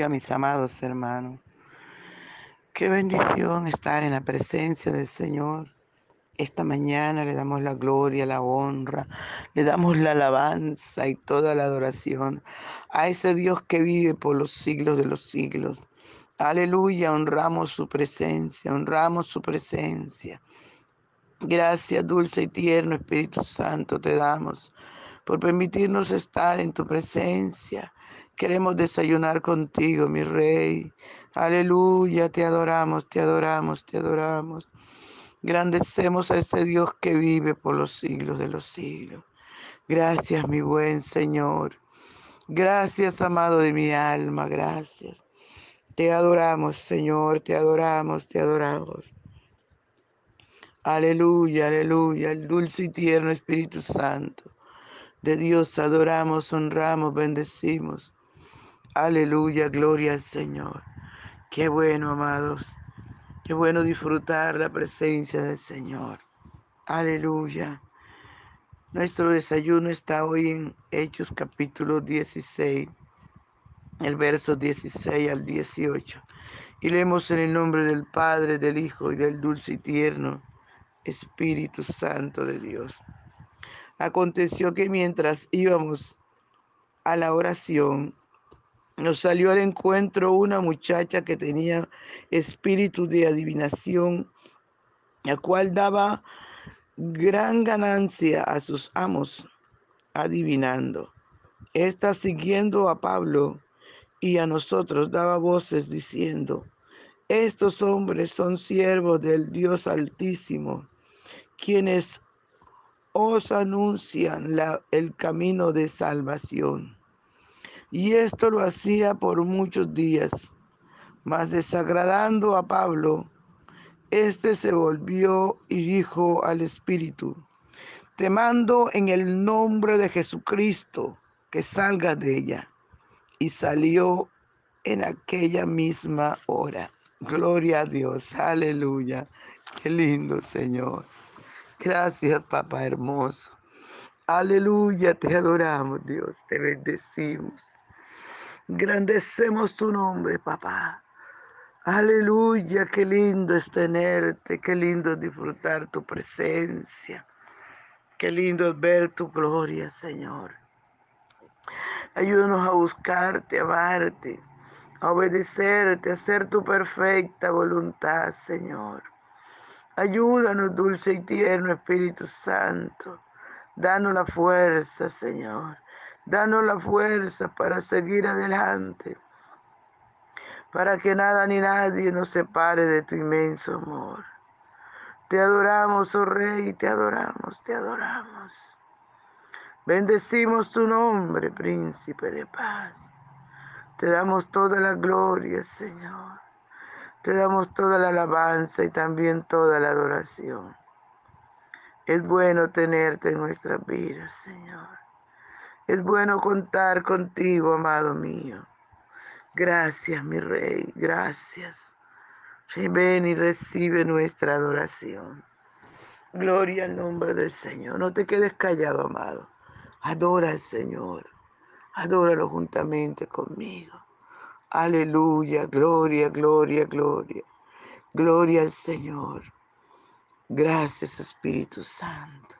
bendiga, mis amados hermanos. Qué bendición estar en la presencia del Señor. Esta mañana le damos la gloria, la honra, le damos la alabanza y toda la adoración a ese Dios que vive por los siglos de los siglos. Aleluya, honramos su presencia, honramos su presencia. Gracias, dulce y tierno Espíritu Santo, te damos por permitirnos estar en tu presencia. Queremos desayunar contigo, mi Rey. Aleluya, te adoramos, te adoramos, te adoramos. Grandecemos a ese Dios que vive por los siglos de los siglos. Gracias, mi buen Señor. Gracias, amado de mi alma, gracias. Te adoramos, Señor, te adoramos, te adoramos. Aleluya, aleluya, el dulce y tierno Espíritu Santo. De Dios adoramos, honramos, bendecimos. Aleluya, gloria al Señor. Qué bueno, amados. Qué bueno disfrutar la presencia del Señor. Aleluya. Nuestro desayuno está hoy en Hechos capítulo 16, el verso 16 al 18. Y leemos en el nombre del Padre, del Hijo y del dulce y tierno Espíritu Santo de Dios. Aconteció que mientras íbamos a la oración, nos salió al encuentro una muchacha que tenía espíritu de adivinación, la cual daba gran ganancia a sus amos, adivinando. Esta siguiendo a Pablo y a nosotros daba voces diciendo, estos hombres son siervos del Dios Altísimo, quienes os anuncian el camino de salvación. Y esto lo hacía por muchos días. Mas desagradando a Pablo, éste se volvió y dijo al Espíritu, te mando en el nombre de Jesucristo que salgas de ella. Y salió en aquella misma hora. Gloria a Dios, aleluya. Qué lindo, Señor. Gracias, papá hermoso. Aleluya, te adoramos, Dios, te bendecimos. Grandecemos tu nombre, papá. Aleluya, qué lindo es tenerte, qué lindo es disfrutar tu presencia. Qué lindo es ver tu gloria, Señor. Ayúdanos a buscarte, a amarte, a obedecerte, a hacer tu perfecta voluntad, Señor. Ayúdanos, dulce y tierno Espíritu Santo. Danos la fuerza, Señor. Danos la fuerza para seguir adelante. Para que nada ni nadie nos separe de tu inmenso amor. Te adoramos, oh Rey, te adoramos, te adoramos. Bendecimos tu nombre, príncipe de paz. Te damos toda la gloria, Señor. Te damos toda la alabanza y también toda la adoración. Es bueno tenerte en nuestras vidas, Señor. Es bueno contar contigo, amado mío. Gracias, mi Rey, gracias. Ven y recibe nuestra adoración. Gloria al nombre del Señor. No te quedes callado, amado. Adora al Señor. Adóralo juntamente conmigo. Aleluya, gloria, gloria, gloria. Gloria al Señor. Gracias Espíritu Santo.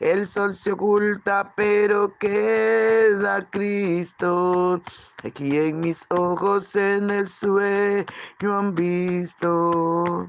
El sol se oculta, pero queda Cristo. Aquí en mis ojos en el sueño han visto.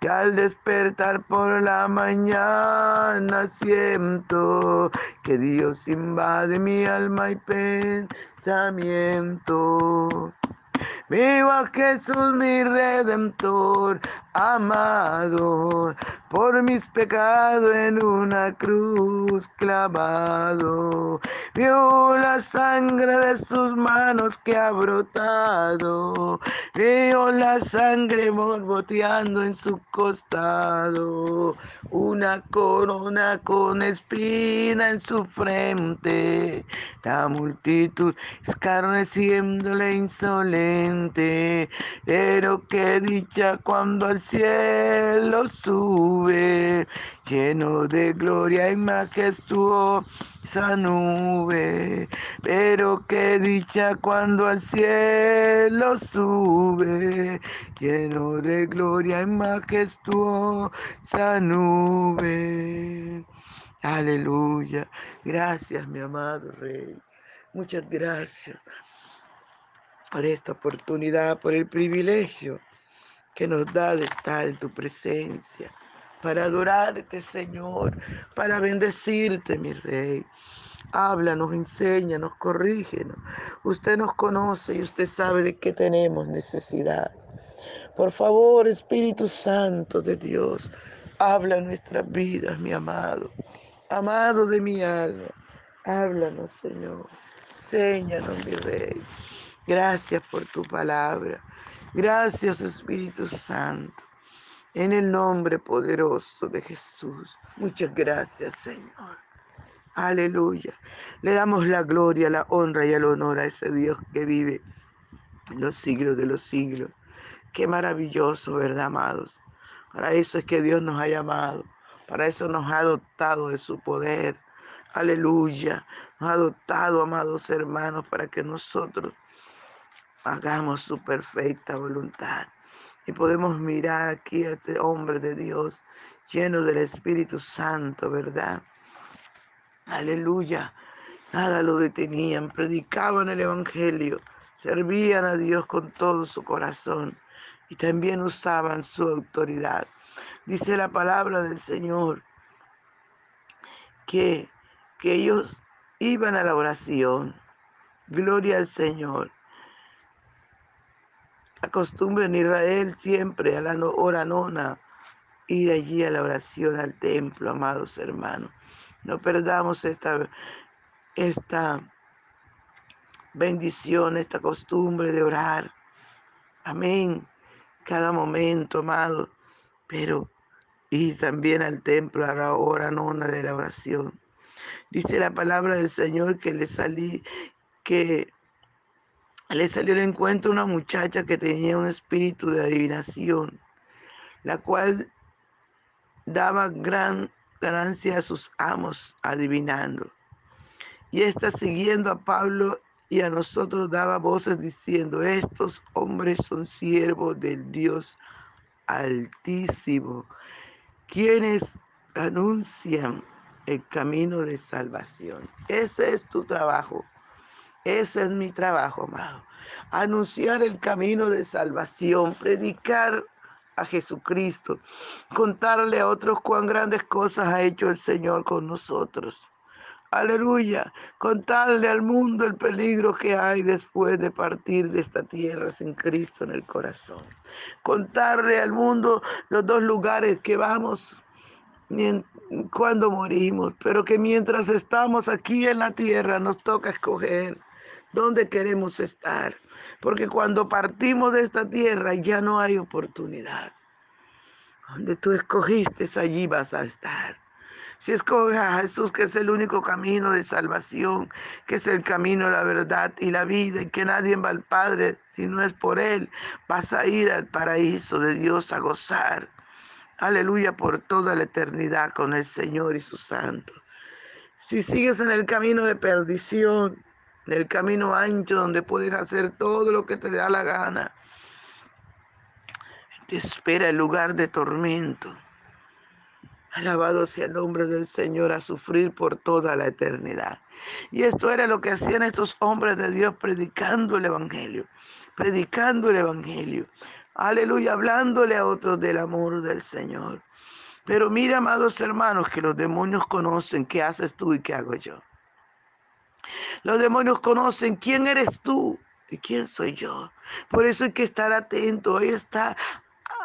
Y al despertar por la mañana siento que Dios invade mi alma y pensamiento. Viva Jesús mi redentor, amado, por mis pecados en una cruz clavado. Vio la sangre de sus manos que ha brotado. Vio la sangre borboteando en su costado. Una corona con espina en su frente. La multitud escarneciéndole insolente. Pero qué dicha cuando al cielo sube, lleno de gloria y majestuosa nube. Pero qué dicha cuando al cielo sube, lleno de gloria y majestuosa nube. Aleluya. Gracias, mi amado Rey. Muchas gracias por esta oportunidad, por el privilegio que nos da de estar en tu presencia, para adorarte, Señor, para bendecirte, mi Rey. Háblanos, enséñanos, corrígenos. Usted nos conoce y usted sabe de qué tenemos necesidad. Por favor, Espíritu Santo de Dios, habla nuestras vidas, mi amado. Amado de mi alma, háblanos, Señor. Enséñanos, mi Rey. Gracias por tu palabra. Gracias Espíritu Santo. En el nombre poderoso de Jesús. Muchas gracias Señor. Aleluya. Le damos la gloria, la honra y el honor a ese Dios que vive en los siglos de los siglos. Qué maravilloso, ¿verdad, amados? Para eso es que Dios nos ha llamado. Para eso nos ha adoptado de su poder. Aleluya. Nos ha adoptado, amados hermanos, para que nosotros hagamos su perfecta voluntad. Y podemos mirar aquí a este hombre de Dios lleno del Espíritu Santo, ¿verdad? Aleluya. Nada lo detenían, predicaban el Evangelio, servían a Dios con todo su corazón y también usaban su autoridad. Dice la palabra del Señor que, que ellos iban a la oración. Gloria al Señor. La costumbre en Israel siempre a la hora nona, ir allí a la oración al templo, amados hermanos. No perdamos esta, esta bendición, esta costumbre de orar. Amén. Cada momento, amado. Pero y también al templo a la hora nona de la oración. Dice la palabra del Señor que le salí, que le salió al encuentro una muchacha que tenía un espíritu de adivinación, la cual daba gran ganancia a sus amos adivinando. Y esta siguiendo a Pablo y a nosotros daba voces diciendo, estos hombres son siervos del Dios altísimo, quienes anuncian el camino de salvación. Ese es tu trabajo ese es mi trabajo, amado. Anunciar el camino de salvación, predicar a Jesucristo, contarle a otros cuán grandes cosas ha hecho el Señor con nosotros. Aleluya, contarle al mundo el peligro que hay después de partir de esta tierra sin Cristo en el corazón. Contarle al mundo los dos lugares que vamos cuando morimos, pero que mientras estamos aquí en la tierra nos toca escoger dónde queremos estar, porque cuando partimos de esta tierra ya no hay oportunidad. Donde tú escogiste, allí vas a estar. Si escoges a Jesús, que es el único camino de salvación, que es el camino, la verdad y la vida, y que nadie va al Padre si no es por Él, vas a ir al paraíso de Dios a gozar aleluya, por toda la eternidad con el Señor y su santo. Si sigues en el camino de perdición, en el camino ancho donde puedes hacer todo lo que te da la gana, te espera el lugar de tormento. Alabado sea el nombre del Señor a sufrir por toda la eternidad. Y esto era lo que hacían estos hombres de Dios predicando el Evangelio, predicando el Evangelio aleluya, hablándole a otros del amor del Señor. Pero mira, amados hermanos, que los demonios conocen qué haces tú y qué hago yo. Los demonios conocen quién eres tú y quién soy yo. Por eso hay que estar atento. Ahí está,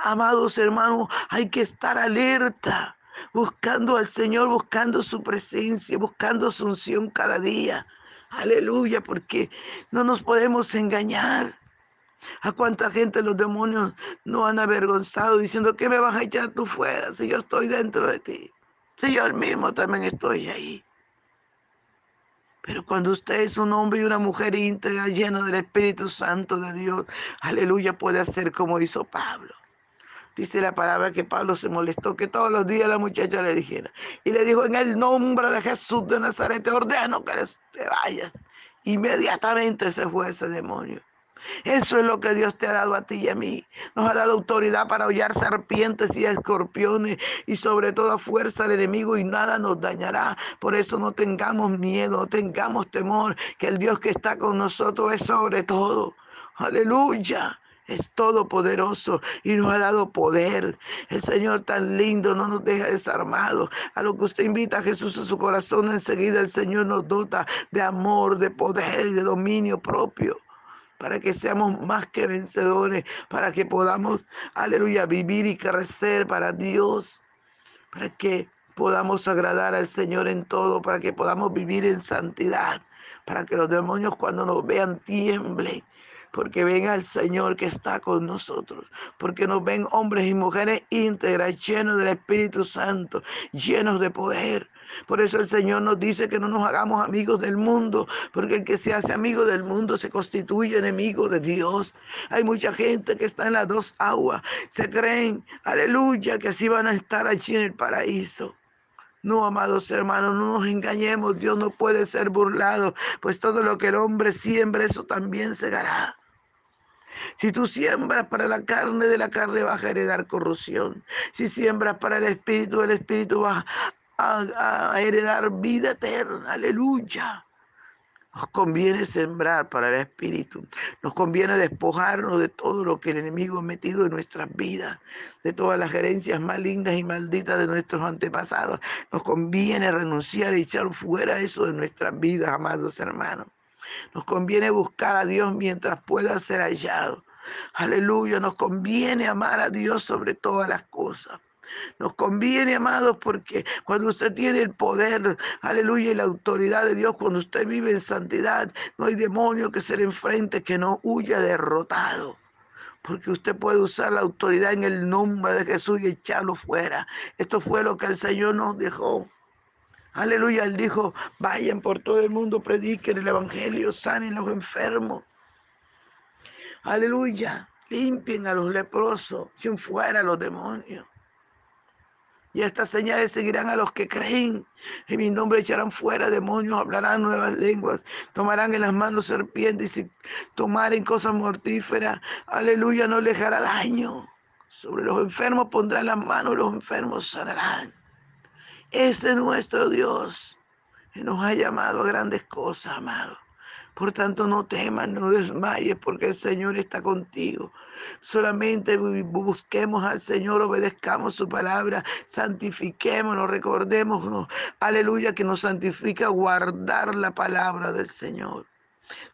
amados hermanos, hay que estar alerta, buscando al Señor, buscando su presencia, buscando su unción cada día. Aleluya, porque no nos podemos engañar. ¿A cuánta gente los demonios no han avergonzado diciendo que me vas a echar tú fuera si yo estoy dentro de ti? Si yo mismo también estoy ahí. Pero cuando usted es un hombre y una mujer íntegra, llena del Espíritu Santo de Dios, aleluya, puede hacer como hizo Pablo. Dice la palabra que Pablo se molestó que todos los días la muchacha le dijera. Y le dijo, en el nombre de Jesús de Nazaret, te ordeno que te vayas. Inmediatamente se fue ese demonio. Eso es lo que Dios te ha dado a ti y a mí. Nos ha dado autoridad para hollar serpientes y escorpiones y sobre toda fuerza al enemigo y nada nos dañará. Por eso no tengamos miedo, no tengamos temor, que el Dios que está con nosotros es sobre todo. Aleluya es todopoderoso y nos ha dado poder. El Señor tan lindo no nos deja desarmados. A lo que usted invita a Jesús a su corazón, enseguida el Señor nos dota de amor, de poder y de dominio propio para que seamos más que vencedores, para que podamos, aleluya, vivir y crecer para Dios, para que podamos agradar al Señor en todo, para que podamos vivir en santidad, para que los demonios cuando nos vean tiemblen, porque ven al Señor que está con nosotros, porque nos ven hombres y mujeres íntegras, llenos del Espíritu Santo, llenos de poder. Por eso el Señor nos dice que no nos hagamos amigos del mundo, porque el que se hace amigo del mundo se constituye enemigo de Dios. Hay mucha gente que está en las dos aguas, se creen, aleluya, que así van a estar allí en el paraíso. No, amados hermanos, no nos engañemos, Dios no puede ser burlado, pues todo lo que el hombre siembra, eso también segará. Si tú siembras para la carne, de la carne vas a heredar corrupción. Si siembras para el espíritu, del espíritu vas a, heredar vida eterna. Aleluya. Nos conviene sembrar para el Espíritu. Nos conviene despojarnos de todo lo que el enemigo ha metido en nuestras vidas, de todas las gerencias malignas y malditas de nuestros antepasados. Nos conviene renunciar y echar fuera eso de nuestras vidas, amados hermanos. Nos conviene buscar a Dios mientras pueda ser hallado. Aleluya, nos conviene amar a Dios sobre todas las cosas. Nos conviene, amados, porque cuando usted tiene el poder, aleluya, y la autoridad de Dios, cuando usted vive en santidad, no hay demonio que se le enfrente que no huya derrotado. Porque usted puede usar la autoridad en el nombre de Jesús y echarlo fuera. Esto fue lo que el Señor nos dejó. Aleluya, Él dijo, vayan por todo el mundo, prediquen el Evangelio, sanen los enfermos. Aleluya, limpien a los leprosos, sin fuera los demonios. Y estas señales seguirán a los que creen. En mi nombre echarán fuera demonios, hablarán nuevas lenguas, tomarán en las manos serpientes y si tomaren cosas mortíferas, aleluya, no les hará daño. Sobre los enfermos pondrán las manos, los enfermos sanarán. Ese es nuestro Dios, que nos ha llamado a grandes cosas, amado. Por tanto, no temas, no desmayes, porque el Señor está contigo. Solamente busquemos al Señor, obedezcamos su palabra, santifiquémonos, recordémonos, aleluya, que nos santifica guardar la palabra del Señor.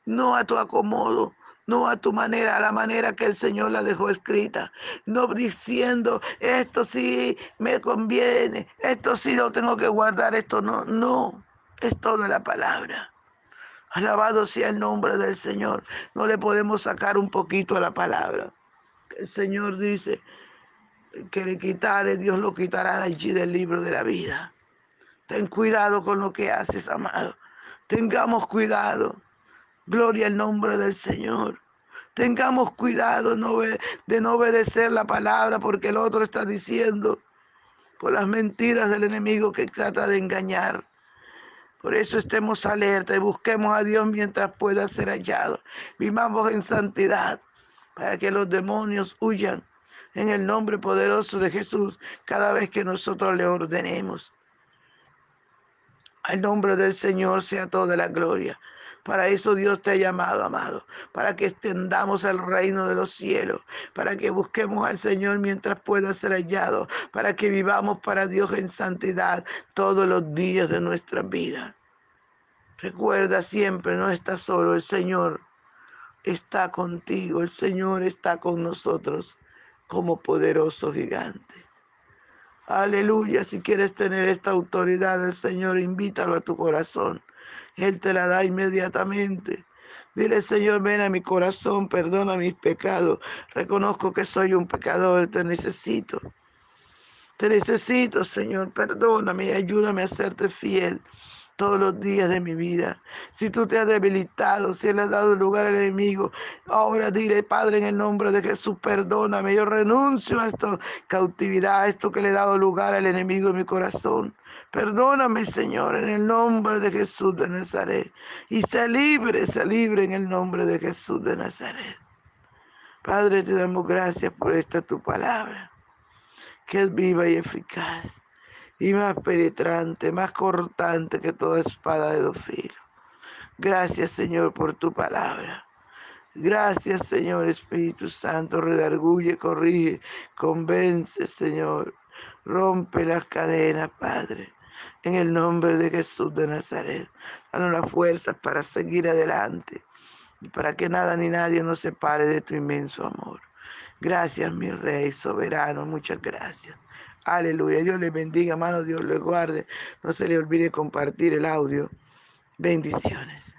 No a tu acomodo, no a tu manera, a la manera que el Señor la dejó escrita, no diciendo, esto sí me conviene, esto sí lo tengo que guardar, esto no, no, es toda la palabra. Alabado sea el nombre del Señor. No le podemos sacar un poquito a la palabra. El Señor dice que le quitare, Dios lo quitará de allí del libro de la vida. Ten cuidado con lo que haces, amado. Tengamos cuidado. Gloria al nombre del Señor. Tengamos cuidado de no obedecer la palabra porque el otro está diciendo por las mentiras del enemigo que trata de engañar. Por eso estemos alerta y busquemos a Dios mientras pueda ser hallado. Vivamos en santidad para que los demonios huyan en el nombre poderoso de Jesús cada vez que nosotros le ordenemos. Al nombre del Señor sea toda la gloria. Para eso Dios te ha llamado, amado, para que extendamos el reino de los cielos, para que busquemos al Señor mientras pueda ser hallado, para que vivamos para Dios en santidad todos los días de nuestra vida. Recuerda siempre, no estás solo, el Señor está contigo, el Señor está con nosotros como poderoso gigante. Aleluya, si quieres tener esta autoridad del Señor, invítalo a tu corazón. Él te la da inmediatamente. Dile, Señor, ven a mi corazón, perdona mis pecados. Reconozco que soy un pecador, te necesito. Te necesito, Señor, perdóname y ayúdame a serte fiel todos los días de mi vida. Si tú te has debilitado, si le has dado lugar al enemigo, ahora dile, Padre, en el nombre de Jesús, perdóname. Yo renuncio a esta cautividad, a esto que le he dado lugar al enemigo en mi corazón. Perdóname, Señor, en el nombre de Jesús de Nazaret. Y sé libre, libre en el nombre de Jesús de Nazaret. Padre, te damos gracias por esta tu palabra, que es viva y eficaz y más penetrante, más cortante que toda espada de dos filos. Gracias, Señor, por tu palabra. Gracias, Señor Espíritu Santo, redarguye, corrige, convence, Señor. Rompe las cadenas, Padre. En el nombre de Jesús de Nazaret, danos las fuerzas para seguir adelante y para que nada ni nadie nos separe de tu inmenso amor. Gracias, mi Rey soberano, muchas gracias. Aleluya. Dios le bendiga, hermano. Dios le guarde. No se le olvide compartir el audio. Bendiciones.